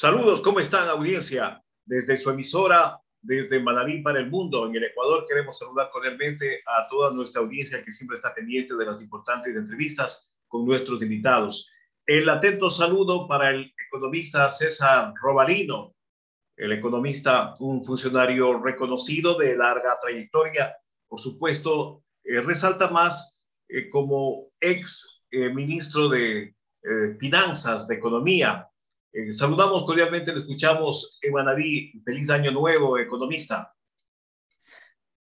Saludos, ¿cómo están audiencia? Desde su emisora, desde Manaví para el mundo, en el Ecuador, queremos saludar cordialmente a toda nuestra audiencia que siempre está pendiente de las importantes entrevistas con nuestros invitados. El atento saludo para el economista César Robalino, el economista, un funcionario reconocido de larga trayectoria, por supuesto, eh, resalta más eh, como ex eh, ministro de Finanzas, de Economía. Saludamos cordialmente, le escuchamos en. Feliz año nuevo, economista.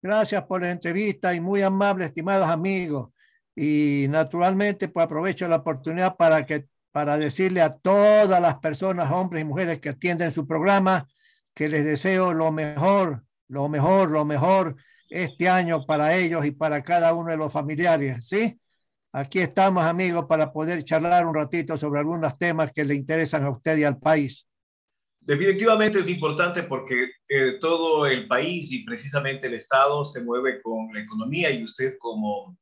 Gracias por la entrevista y muy amable, estimados amigos. Y naturalmente, pues aprovecho la oportunidad para que para decirle a todas las personas, hombres y mujeres que atienden su programa, que les deseo lo mejor, lo mejor, lo mejor este año para ellos y para cada uno de los familiares, ¿sí? Aquí estamos, amigos, para poder charlar un ratito sobre algunos temas que le interesan a usted y al país. Definitivamente es importante porque eh, todo el país y precisamente el Estado se mueve con la economía y usted como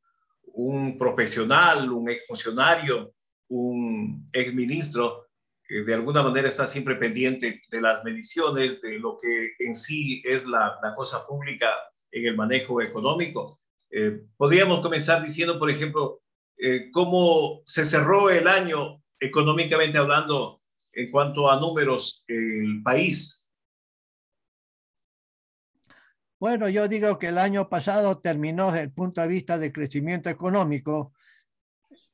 un profesional, un ex funcionario, un ex ministro, eh, de alguna manera está siempre pendiente de las mediciones, de lo que en sí es la, la cosa pública en el manejo económico. Eh, podríamos comenzar diciendo, por ejemplo, eh, cómo se cerró el año económicamente hablando en cuanto a números el país. Bueno, yo digo que el año pasado terminó desde el punto de vista de crecimiento económico,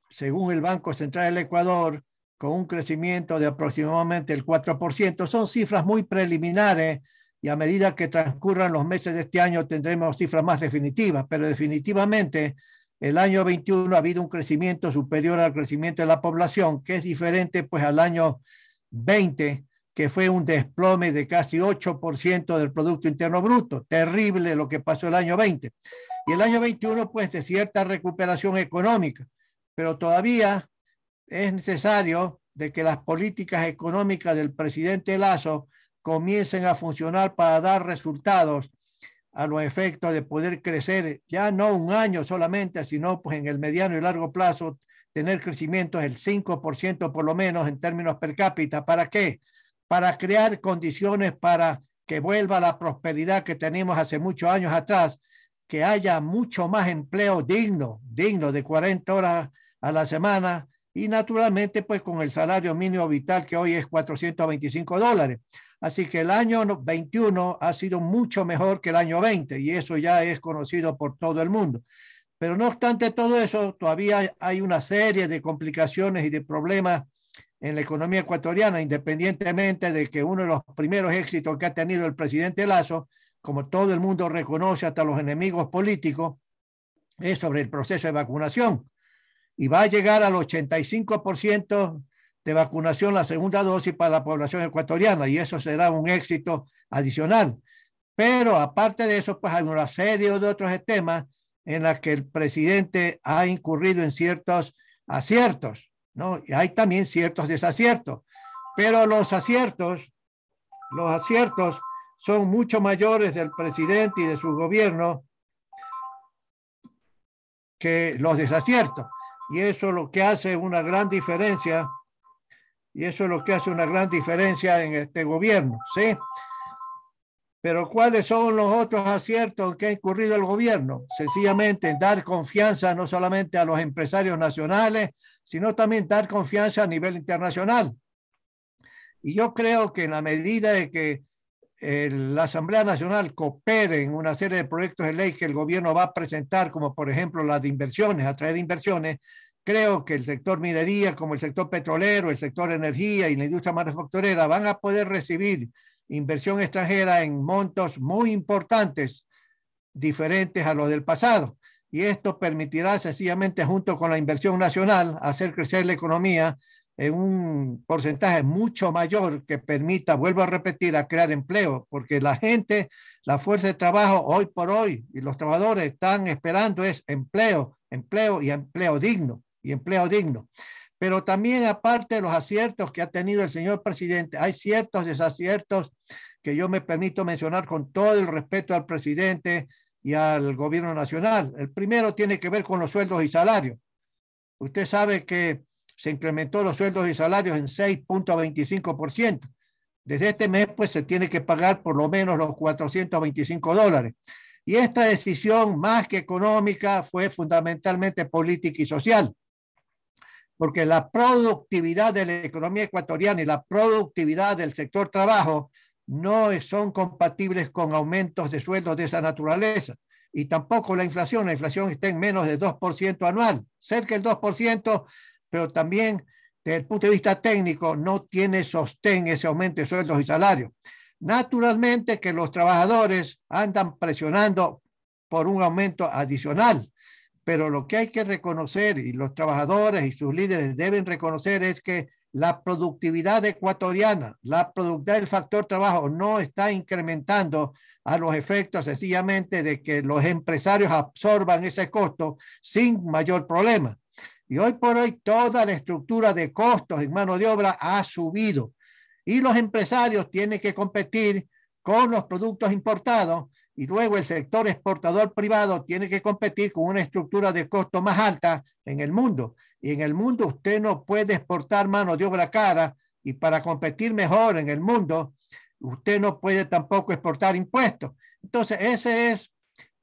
según el Banco Central del Ecuador, con un crecimiento de aproximadamente el 4%. Son cifras muy preliminares y a medida que transcurran los meses de este año tendremos cifras más definitivas, pero definitivamente el año 21 ha habido un crecimiento superior al crecimiento de la población, que es diferente pues al año 20, que fue un desplome de casi 8% del Producto Interno Bruto. Terrible lo que pasó el año 20. Y el año 21 pues de cierta recuperación económica, pero todavía es necesario de que las políticas económicas del presidente Lazo comiencen a funcionar para dar resultados a los efectos de poder crecer ya no un año solamente, sino pues en el mediano y largo plazo tener crecimientos del 5% por lo menos en términos per cápita. ¿Para qué? Para crear condiciones para que vuelva la prosperidad que tenemos hace muchos años atrás, que haya mucho más empleo digno, digno de 40 horas a la semana y naturalmente pues con el salario mínimo vital que hoy es 425 dólares. Así que el año 21 ha sido mucho mejor que el año 20 y eso ya es conocido por todo el mundo. Pero no obstante todo eso, todavía hay una serie de complicaciones y de problemas en la economía ecuatoriana, independientemente de que uno de los primeros éxitos que ha tenido el presidente Lazo, como todo el mundo reconoce, hasta los enemigos políticos, es sobre el proceso de vacunación. Y va a llegar al 85% de vacunación la segunda dosis para la población ecuatoriana y eso será un éxito adicional. Pero aparte de eso, pues hay una serie de otros temas en los que el presidente ha incurrido en ciertos aciertos, ¿no? Y hay también ciertos desaciertos. Pero los aciertos, los aciertos son mucho mayores del presidente y de su gobierno que los desaciertos. Y eso es lo que hace una gran diferencia y eso es lo que hace una gran diferencia en este gobierno, ¿sí? Pero ¿cuáles son los otros aciertos que ha incurrido el gobierno? Sencillamente dar confianza no solamente a los empresarios nacionales, sino también dar confianza a nivel internacional. Y yo creo que en la medida de que eh, la Asamblea Nacional coopere en una serie de proyectos de ley que el gobierno va a presentar, como por ejemplo las de inversiones, atraer inversiones, creo que el sector minería, como el sector petrolero, el sector energía y la industria manufacturera van a poder recibir inversión extranjera en montos muy importantes, diferentes a los del pasado. Y esto permitirá sencillamente, junto con la inversión nacional, hacer crecer la economía en un porcentaje mucho mayor que permita, vuelvo a repetir, a crear empleo, porque la gente, la fuerza de trabajo hoy por hoy y los trabajadores están esperando es empleo, empleo y empleo digno y empleo digno. Pero también aparte de los aciertos que ha tenido el señor presidente, hay ciertos desaciertos que yo me permito mencionar con todo el respeto al presidente y al gobierno nacional. El primero tiene que ver con los sueldos y salarios. Usted sabe que se incrementó los sueldos y salarios en 6.25%. Desde este mes, pues se tiene que pagar por lo menos los 425 dólares. Y esta decisión, más que económica, fue fundamentalmente política y social, porque la productividad de la economía ecuatoriana y la productividad del sector trabajo no son compatibles con aumentos de sueldos de esa naturaleza. Y tampoco la inflación. La inflación está en menos de 2% anual, cerca del 2%, pero también desde el punto de vista técnico no tiene sostén ese aumento de sueldos y salarios. Naturalmente que los trabajadores andan presionando por un aumento adicional, pero lo que hay que reconocer y los trabajadores y sus líderes deben reconocer es que la productividad ecuatoriana, la productividad del factor trabajo no está incrementando a los efectos sencillamente de que los empresarios absorban ese costo sin mayor problema. Y hoy por hoy toda la estructura de costos en mano de obra ha subido y los empresarios tienen que competir con los productos importados y luego el sector exportador privado tiene que competir con una estructura de costo más alta en el mundo. Y en el mundo usted no puede exportar mano de obra cara y para competir mejor en el mundo, usted no puede tampoco exportar impuestos. Entonces, ese es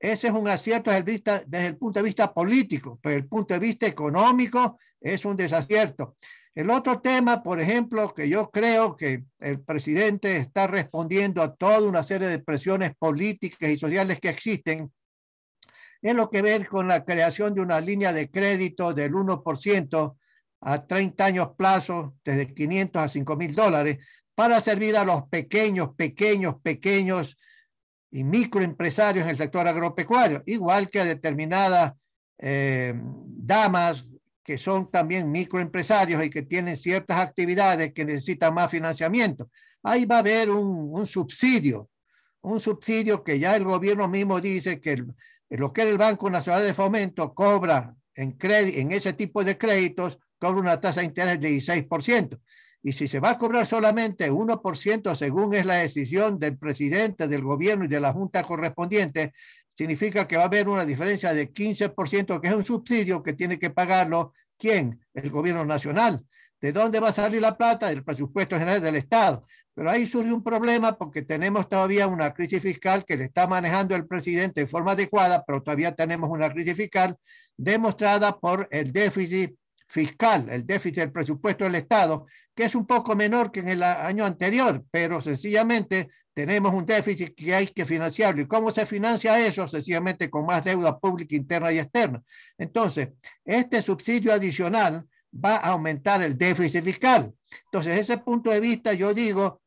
ese es un acierto desde el, desde el punto de vista político, pero desde el punto de vista económico es un desacierto. El otro tema, por ejemplo, que yo creo que el presidente está respondiendo a toda una serie de presiones políticas y sociales que existen, es lo que ver con la creación de una línea de crédito del 1% a 30 años plazo, desde 500 a 5 mil dólares, para servir a los pequeños, pequeños, pequeños y microempresarios en el sector agropecuario, igual que a determinadas eh, damas que son también microempresarios y que tienen ciertas actividades que necesitan más financiamiento. Ahí va a haber un, subsidio, un subsidio que ya el gobierno mismo dice que lo que el Banco Nacional de Fomento cobra en, en ese tipo de créditos, cobra una tasa de interés de 16%. Y si se va a cobrar solamente 1% según es la decisión del presidente, del gobierno y de la junta correspondiente, significa que va a haber una diferencia de 15%, que es un subsidio que tiene que pagarlo quién? El gobierno nacional. ¿De dónde va a salir la plata? Del presupuesto general del Estado. Pero ahí surge un problema porque tenemos todavía una crisis fiscal que le está manejando el presidente de forma adecuada, pero todavía tenemos una crisis fiscal demostrada por el déficit fiscal, el déficit del presupuesto del Estado, que es un poco menor que en el año anterior, pero sencillamente tenemos un déficit que hay que financiarlo. ¿Y cómo se financia eso? Sencillamente con más deuda pública interna y externa. Entonces, este subsidio adicional va a aumentar el déficit fiscal. Entonces, desde ese punto de vista, yo digo,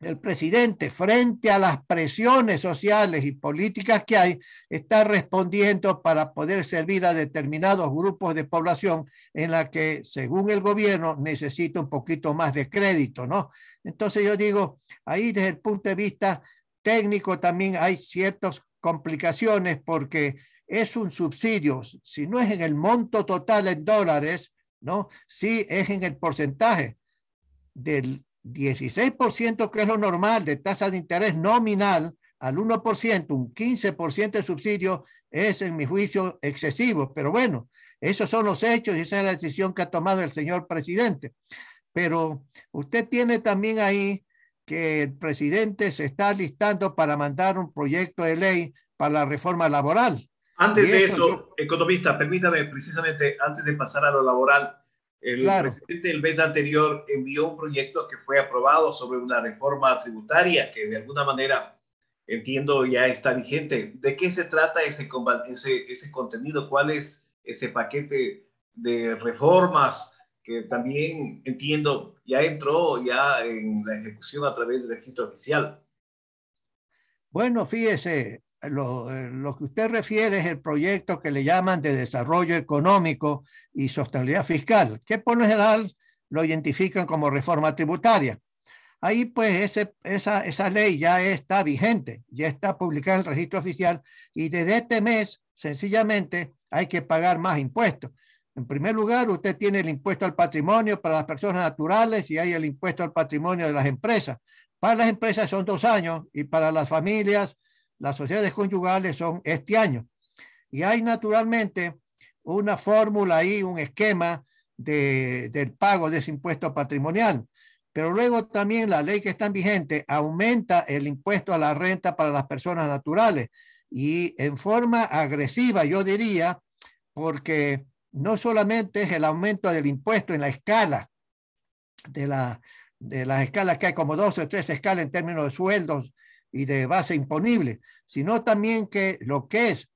el presidente, frente a las presiones sociales y políticas que hay, está respondiendo para poder servir a determinados grupos de población en la que, según el gobierno, necesita un poquito más de crédito, ¿no? Entonces yo digo, ahí desde el punto de vista técnico también hay ciertas complicaciones porque es un subsidio, si no es en el monto total en dólares, ¿no? Sí es en el porcentaje del 16%, que es lo normal de tasa de interés nominal, al 1%, un 15% de subsidio es, en mi juicio, excesivo. Pero bueno, esos son los hechos y esa es la decisión que ha tomado el señor presidente. Pero usted tiene también ahí que el presidente se está listando para mandar un proyecto de ley para la reforma laboral. Antes de eso, economista, permítame precisamente, antes de pasar a lo laboral, el presidente el mes anterior envió un proyecto que fue aprobado sobre una reforma tributaria que de alguna manera entiendo ya está vigente. ¿De qué se trata ese, ese, ese contenido? ¿Cuál es ese paquete de reformas que también entiendo ya entró ya en la ejecución a través del registro oficial? Bueno, fíjese, lo, eh, lo, que usted refiere es el proyecto que le llaman de desarrollo económico y sostenibilidad fiscal, que por lo general lo identifican como reforma tributaria. Ahí pues ese, esa, esa ley ya está vigente, ya está publicada en el registro oficial y desde este mes sencillamente hay que pagar más impuestos. En primer lugar, usted tiene el impuesto al patrimonio para las personas naturales y hay el impuesto al patrimonio de las empresas. Para las empresas son dos años y para las familias las sociedades conyugales son este año. Y hay naturalmente una fórmula ahí, un esquema de, del pago de ese impuesto patrimonial. Pero luego también la ley que está en vigente aumenta el impuesto a la renta para las personas naturales y en forma agresiva, yo diría, porque no solamente es el aumento del impuesto en la escala de, la, de las escalas que hay como dos o tres escalas en términos de sueldos y de base imponible, sino también que lo que es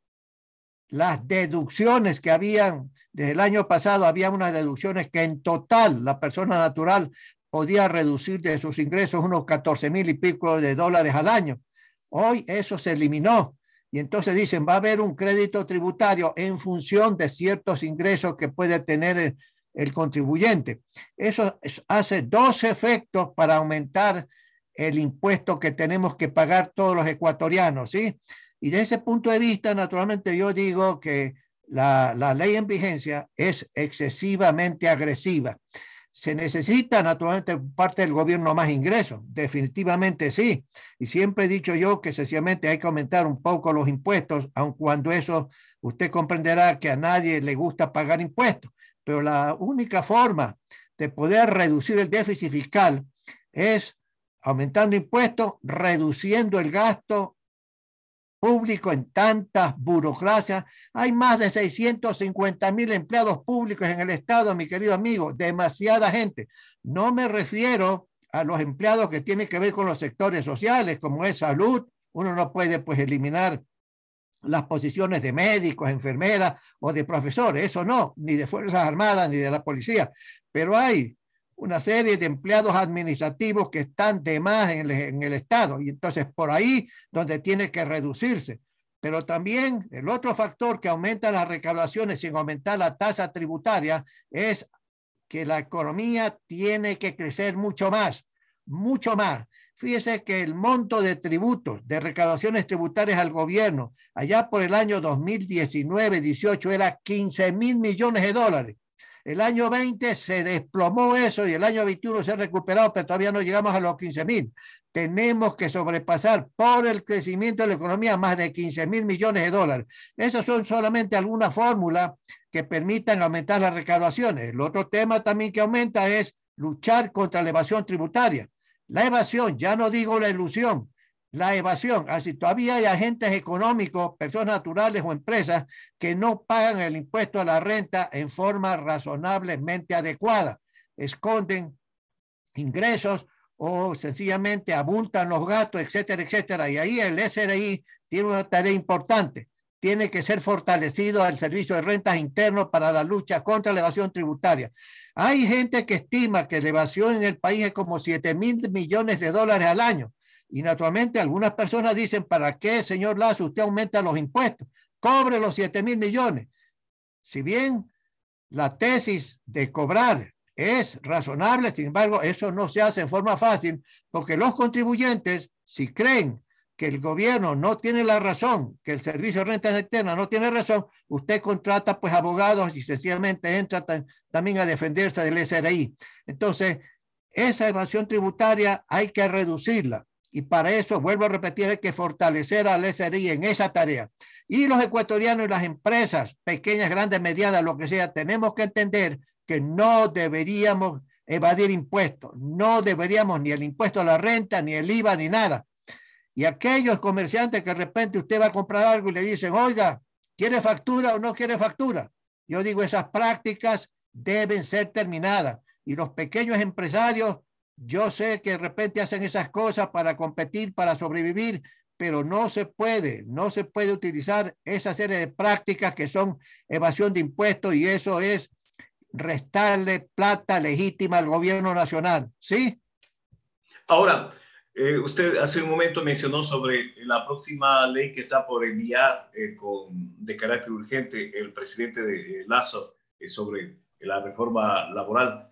las deducciones que habían desde el año pasado, había unas deducciones que en total la persona natural podía reducir de sus ingresos unos 14 mil y pico de dólares al año. Hoy eso se eliminó y entonces dicen, va a haber un crédito tributario en función de ciertos ingresos que puede tener el, contribuyente. Eso hace dos efectos para aumentar el impuesto que tenemos que pagar todos los ecuatorianos, ¿sí? Y de ese punto de vista, naturalmente, yo digo que la, la ley en vigencia es excesivamente agresiva. Se necesita naturalmente parte del gobierno más ingresos, definitivamente sí. Y siempre he dicho yo que sencillamente hay que aumentar un poco los impuestos, aun cuando eso usted comprenderá que a nadie le gusta pagar impuestos. Pero la única forma de poder reducir el déficit fiscal es aumentando impuestos, reduciendo el gasto público en tantas burocracias. Hay más de 650 mil empleados públicos en el Estado, mi querido amigo, demasiada gente. No me refiero a los empleados que tienen que ver con los sectores sociales, como es salud. Uno no puede pues eliminar las posiciones de médicos, enfermeras o de profesores, eso no, ni de Fuerzas Armadas ni de la policía, pero hay una serie de empleados administrativos que están de más en el, Estado y entonces por ahí donde tiene que reducirse. Pero también el otro factor que aumenta las recaudaciones sin aumentar la tasa tributaria es que la economía tiene que crecer mucho más, mucho más. Fíjese que el monto de tributos, de recaudaciones tributarias al gobierno, allá por el año 2019-18 era 15 mil millones de dólares. El año 20 se desplomó eso y el año 21 se ha recuperado, pero todavía no llegamos a los 15 mil. Tenemos que sobrepasar por el crecimiento de la economía más de 15 mil millones de dólares. Esas son solamente algunas fórmulas que permitan aumentar las recaudaciones. El otro tema también que aumenta es luchar contra la evasión tributaria. La evasión, ya no digo la ilusión, la evasión. Así todavía hay agentes económicos, personas naturales o empresas que no pagan el impuesto a la renta en forma razonablemente adecuada. Esconden ingresos o sencillamente abultan los gastos, etcétera, etcétera. Y ahí el SRI tiene una tarea importante. Tiene que ser fortalecido el servicio de rentas interno para la lucha contra la evasión tributaria. Hay gente que estima que la evasión en el país es como 7 mil millones de dólares al año. Y naturalmente algunas personas dicen, ¿para qué, señor Lazo, usted aumenta los impuestos? Cobre los 7 mil millones. Si bien la tesis de cobrar es razonable, sin embargo, eso no se hace en forma fácil, porque los contribuyentes, si creen que el gobierno no tiene la razón, que el servicio de renta externa no tiene razón, usted contrata pues abogados y sencillamente entra también a defenderse del SRI. Entonces, esa evasión tributaria hay que reducirla. Y para eso, vuelvo a repetir, hay que fortalecer al SRI en esa tarea. Y los ecuatorianos y las empresas, pequeñas, grandes, medianas, lo que sea, tenemos que entender que no deberíamos evadir impuestos, no deberíamos ni el impuesto a la renta, ni el IVA, ni nada. Y aquellos comerciantes que de repente usted va a comprar algo y le dicen, oiga, ¿quiere factura o no quiere factura? Yo digo, esas prácticas deben ser terminadas. Y los pequeños empresarios yo sé que de repente hacen esas cosas para competir, para sobrevivir, pero no se puede, no se puede utilizar esa serie de prácticas que son evasión de impuestos y eso es restarle plata legítima al gobierno nacional, ¿sí? Ahora, eh, usted hace un momento mencionó sobre la próxima ley que está por enviar eh, con, de carácter urgente el presidente de Lazo eh, sobre la reforma laboral.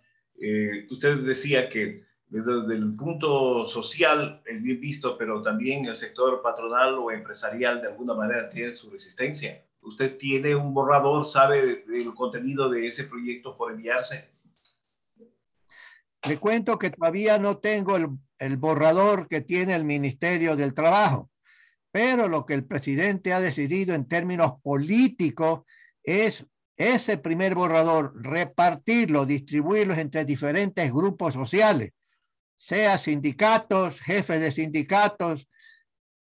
usted decía que desde el punto social es bien visto, pero también el sector patronal o empresarial de alguna manera tiene su resistencia. ¿Usted tiene un borrador, sabe del contenido de ese proyecto por enviarse? Le cuento que todavía no tengo el, el borrador que tiene el Ministerio del Trabajo, pero lo que el presidente ha decidido en términos políticos es ese primer borrador, repartirlo, distribuirlo entre diferentes grupos sociales sea sindicatos, jefes de sindicatos,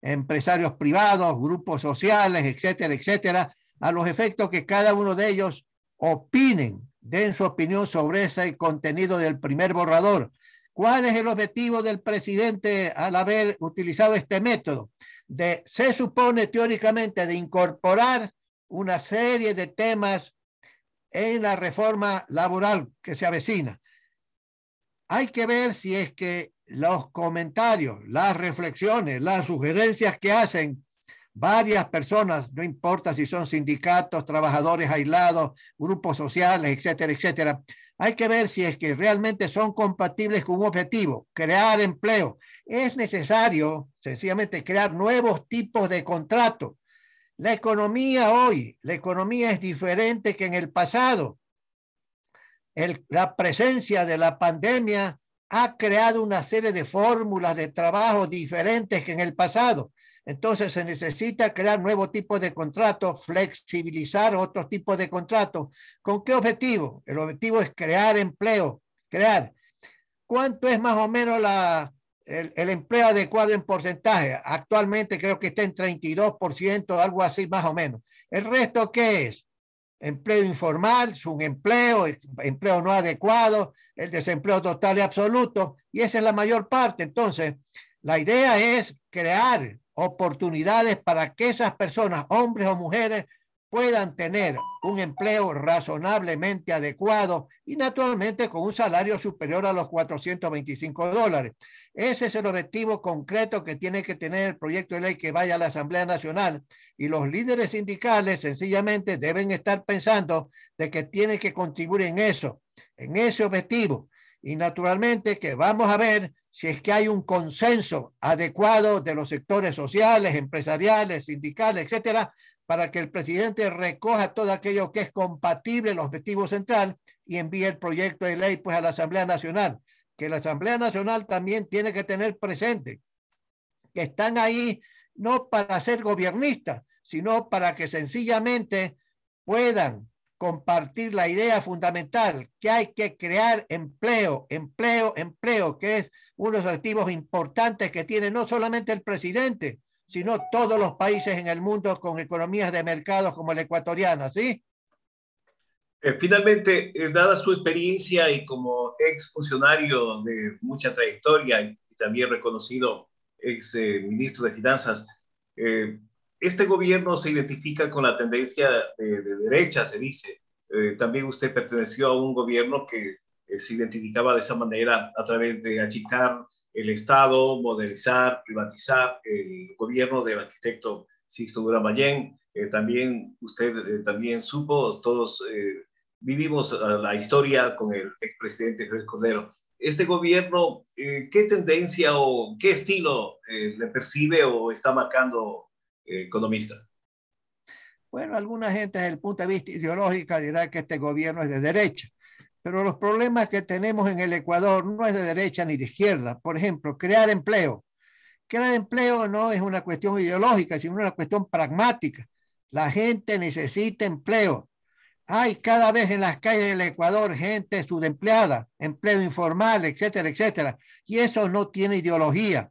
empresarios privados, grupos sociales, etcétera, etcétera, a los efectos que cada uno de ellos opinen, den su opinión sobre ese contenido del primer borrador. ¿Cuál es el objetivo del presidente al haber utilizado este método? De, se supone teóricamente de incorporar una serie de temas en la reforma laboral que se avecina. Hay que ver si es que los comentarios, las reflexiones, las sugerencias que hacen varias personas, no importa si son sindicatos, trabajadores aislados, grupos sociales, etcétera, etcétera, hay que ver si es que realmente son compatibles con un objetivo, crear empleo. Es necesario sencillamente crear nuevos tipos de contratos la economía hoy, la economía es diferente que en el pasado. La presencia de la pandemia ha creado una serie de fórmulas de trabajo diferentes que en el pasado. Entonces se necesita crear nuevos tipos de contratos, flexibilizar otros tipos de contratos. ¿Con qué objetivo? El objetivo es crear empleo, crear. ¿Cuánto es más o menos la, el, empleo adecuado en porcentaje. Actualmente creo que está en 32%, algo así más o menos. ¿El resto qué es? Empleo informal, un empleo, empleo no adecuado, el desempleo total y absoluto, y esa es la mayor parte. Entonces, la idea es crear oportunidades para que esas personas, hombres o mujeres, puedan tener un empleo razonablemente adecuado y naturalmente con un salario superior a los 425 dólares. Ese es el objetivo concreto que tiene que tener el proyecto de ley que vaya a la Asamblea Nacional y los líderes sindicales sencillamente deben estar pensando de que tienen que contribuir en eso, en ese objetivo. Y naturalmente que vamos a ver si es que hay un consenso adecuado de los sectores sociales, empresariales, sindicales, etcétera, para que el presidente recoja todo aquello que es compatible el objetivo central y envíe el proyecto de ley pues a la Asamblea Nacional, que la Asamblea Nacional también tiene que tener presente que están ahí no para ser gobiernistas, sino para que sencillamente puedan compartir la idea fundamental que hay que crear empleo, empleo, empleo, que es uno de los objetivos importantes que tiene no solamente el presidente, sino todos los países en el mundo con economías de mercado como la ecuatoriana, ¿sí? Eh, finalmente, eh, dada su experiencia y como ex funcionario de mucha trayectoria y, también reconocido ex eh, ministro de Finanzas, este gobierno se identifica con la tendencia de, de derecha, se dice. también usted perteneció a un gobierno que se identificaba de esa manera a través de achicar el Estado, modernizar, privatizar el gobierno del arquitecto Sixto Duramayén. Eh, también usted eh, también supo, todos eh, vivimos la historia con el expresidente Jorge Cordero. ¿Este gobierno qué tendencia o qué estilo le percibe o está marcando economista? Bueno, alguna gente desde el punto de vista ideológico dirá que este gobierno es de derecha. Pero los problemas que tenemos en el Ecuador no es de derecha ni de izquierda. Por ejemplo, crear empleo. Crear empleo no es una cuestión ideológica, sino una cuestión pragmática. La gente necesita empleo. Hay cada vez en las calles del Ecuador gente subempleada, empleo informal, etcétera, etcétera. Y eso no tiene ideología.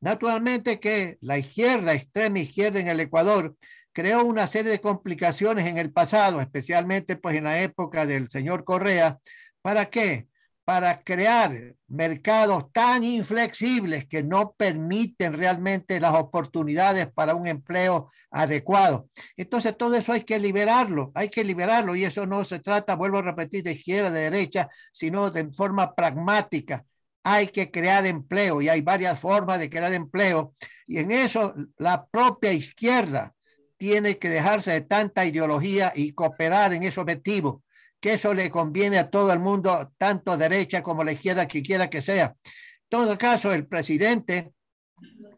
Naturalmente que la izquierda, extrema izquierda en el Ecuador, creó una serie de complicaciones en el pasado, especialmente pues en la época del señor Correa. ¿Para qué? Para crear mercados tan inflexibles que no permiten realmente las oportunidades para un empleo adecuado. Entonces, todo eso hay que liberarlo, hay que liberarlo y eso no se trata, vuelvo a repetir, de izquierda, de derecha, sino de forma pragmática. Hay que crear empleo y hay varias formas de crear empleo y en eso la propia izquierda tiene que dejarse de tanta ideología y cooperar en ese objetivo, que eso le conviene a todo el mundo, tanto derecha como la izquierda, que quiera que sea. En todo caso, el presidente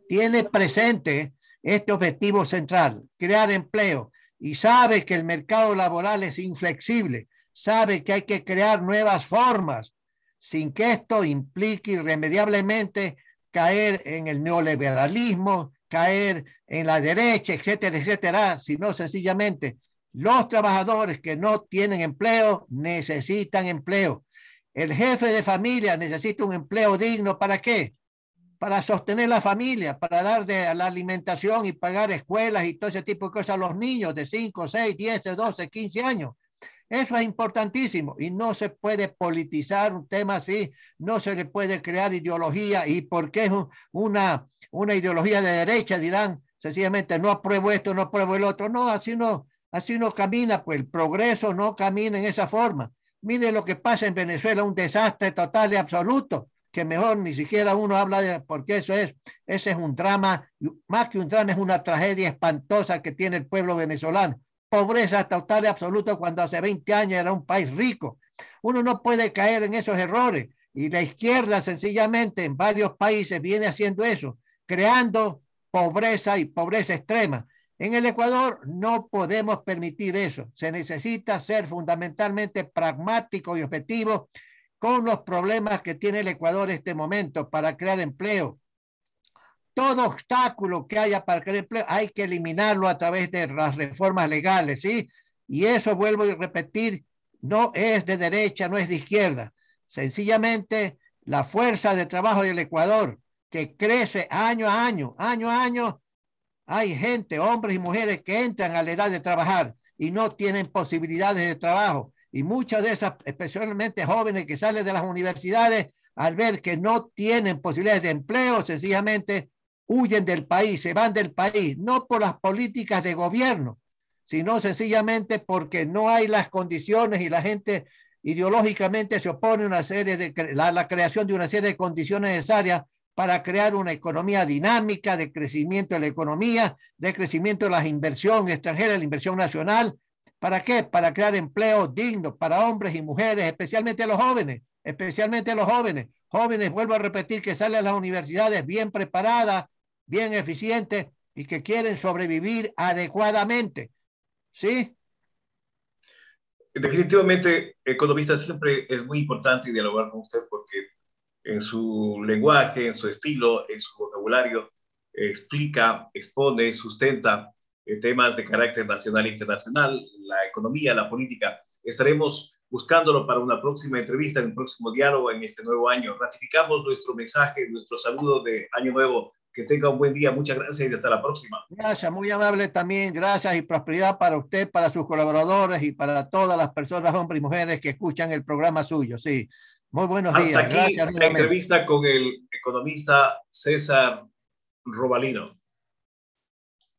tiene presente este objetivo central, crear empleo, y sabe que el mercado laboral es inflexible, sabe que hay que crear nuevas formas, sin que esto implique irremediablemente caer en el neoliberalismo, caer en la derecha, etcétera, etcétera, sino sencillamente los trabajadores que no tienen empleo necesitan empleo. El jefe de familia necesita un empleo digno. ¿Para qué? Para sostener la familia, para dar de la alimentación y pagar escuelas y todo ese tipo de cosas a los niños de 5, 6, 10, 12, 15 años. Eso es importantísimo y no se puede politizar un tema así, no se le puede crear ideología y porque es una, una ideología de derecha dirán sencillamente no apruebo esto, no apruebo el otro. No, así no, así no camina, pues el progreso no camina en esa forma. Mire lo que pasa en Venezuela, un desastre total y absoluto, que mejor ni siquiera uno habla de, porque eso es, ese es un drama, más que un drama, es una tragedia espantosa que tiene el pueblo venezolano. Pobreza total y absoluta cuando hace 20 años era un país rico. Uno no puede caer en esos errores y la izquierda sencillamente en varios países viene haciendo eso, creando pobreza y pobreza extrema. En el Ecuador no podemos permitir eso. Se necesita ser fundamentalmente pragmático y objetivo con los problemas que tiene el Ecuador en este momento para crear empleo. Todo obstáculo que haya para crear empleo hay que eliminarlo a través de las reformas legales, ¿sí? Y eso vuelvo a repetir, no es de derecha, no es de izquierda. Sencillamente, la fuerza de trabajo del Ecuador, que crece año a año, año a año, hay gente, hombres y mujeres que entran a la edad de trabajar y no tienen posibilidades de trabajo. Y muchas de esas, especialmente jóvenes que salen de las universidades, al ver que no tienen posibilidades de empleo, sencillamente huyen del país, se van del país, no por las políticas de gobierno, sino sencillamente porque no hay las condiciones y la gente ideológicamente se opone a una serie de la, la creación de una serie de condiciones necesarias para crear una economía dinámica de crecimiento de la economía, de crecimiento de las inversiones extranjeras, la inversión nacional. ¿Para qué? Para crear empleo digno para hombres y mujeres, especialmente los jóvenes, especialmente los jóvenes. Jóvenes, vuelvo a repetir, que salen a las universidades bien preparadas, bien eficientes y que quieren sobrevivir adecuadamente. ¿Sí? Definitivamente, economista, siempre es muy importante dialogar con usted porque en su lenguaje, en su estilo, en su vocabulario, explica, expone, sustenta eh, temas de carácter nacional e internacional, la economía, la política. Estaremos buscándolo para una próxima entrevista, en un próximo diálogo en este nuevo año. Ratificamos nuestro mensaje, nuestro saludo de Año Nuevo. Que tenga un buen día. Muchas gracias y hasta la próxima. Gracias, muy amable también. Gracias y prosperidad para usted, para sus colaboradores y para todas las personas, hombres y mujeres que escuchan el programa suyo. Sí, muy buenos días. Hasta aquí la entrevista con el economista César Robalino.